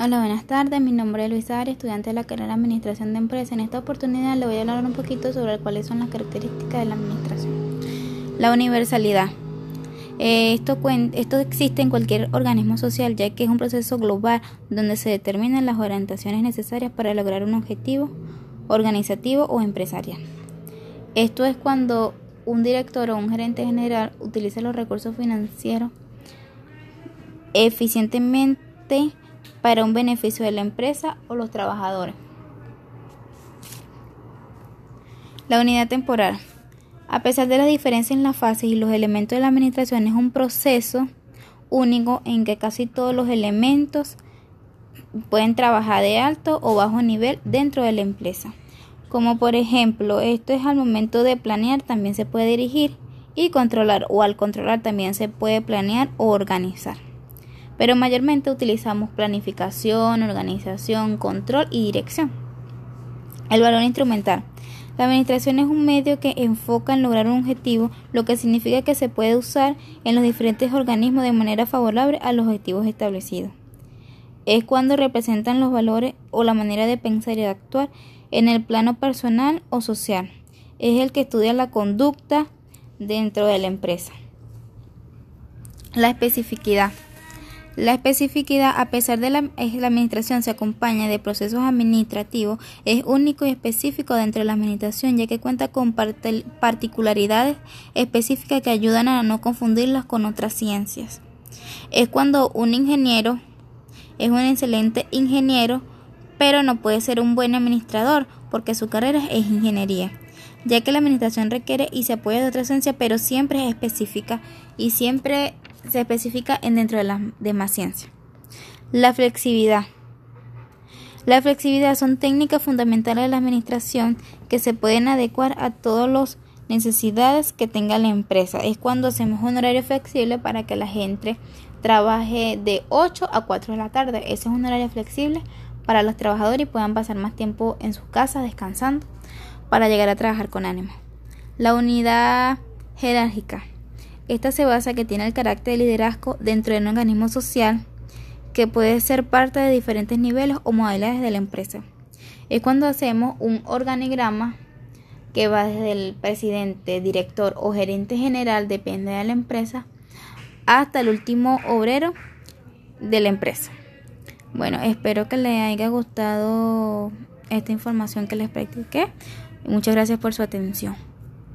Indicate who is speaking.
Speaker 1: Hola, buenas tardes. Mi nombre es Luis Ari, estudiante de la carrera de Administración de Empresas. En esta oportunidad le voy a hablar un poquito sobre cuáles son las características de la administración. La universalidad. Eh, esto existe en cualquier organismo social, ya que es un proceso global donde se determinan las orientaciones necesarias para lograr un objetivo organizativo o empresarial. Esto es cuando un director o un gerente general utiliza los recursos financieros eficientemente para un beneficio de la empresa o los trabajadores. La unidad temporal. A pesar de las diferencias en las fases y los elementos de la administración, es un proceso único en que casi todos los elementos pueden trabajar de alto o bajo nivel dentro de la empresa. Como por ejemplo, esto es al momento de planear, también se puede dirigir y controlar, o al controlar también se puede planear o organizar pero mayormente utilizamos planificación, organización, control y dirección. El valor instrumental. La administración es un medio que enfoca en lograr un objetivo, lo que significa que se puede usar en los diferentes organismos de manera favorable a los objetivos establecidos. Es cuando representan los valores o la manera de pensar y de actuar en el plano personal o social. Es el que estudia la conducta dentro de la empresa. La especificidad. La especificidad, a pesar de la, la, administración se acompaña de procesos administrativos, es único y específico dentro de la administración, ya que cuenta con particularidades específicas que ayudan a no confundirlas con otras ciencias. Es cuando un ingeniero es un excelente ingeniero, pero no puede ser un buen administrador, porque su carrera es ingeniería ya que la administración requiere y se apoya de otra ciencia, pero siempre es específica y siempre se especifica en dentro de las demás ciencias. La flexibilidad. La flexibilidad son técnicas fundamentales de la administración que se pueden adecuar a todas las necesidades que tenga la empresa. Es cuando hacemos un horario flexible para que la gente trabaje de 8 a 4 de la tarde. Ese es un horario flexible para los trabajadores y puedan pasar más tiempo en sus casas descansando para llegar a trabajar con ánimo. La unidad jerárquica. Esta se basa que tiene el carácter de liderazgo dentro de un organismo social que puede ser parte de diferentes niveles o modalidades de la empresa. Es cuando hacemos un organigrama que va desde el presidente, director o gerente general, depende de la empresa, hasta el último obrero de la empresa. Bueno, espero que les haya gustado esta información que les practiqué. Muchas gracias por su atención.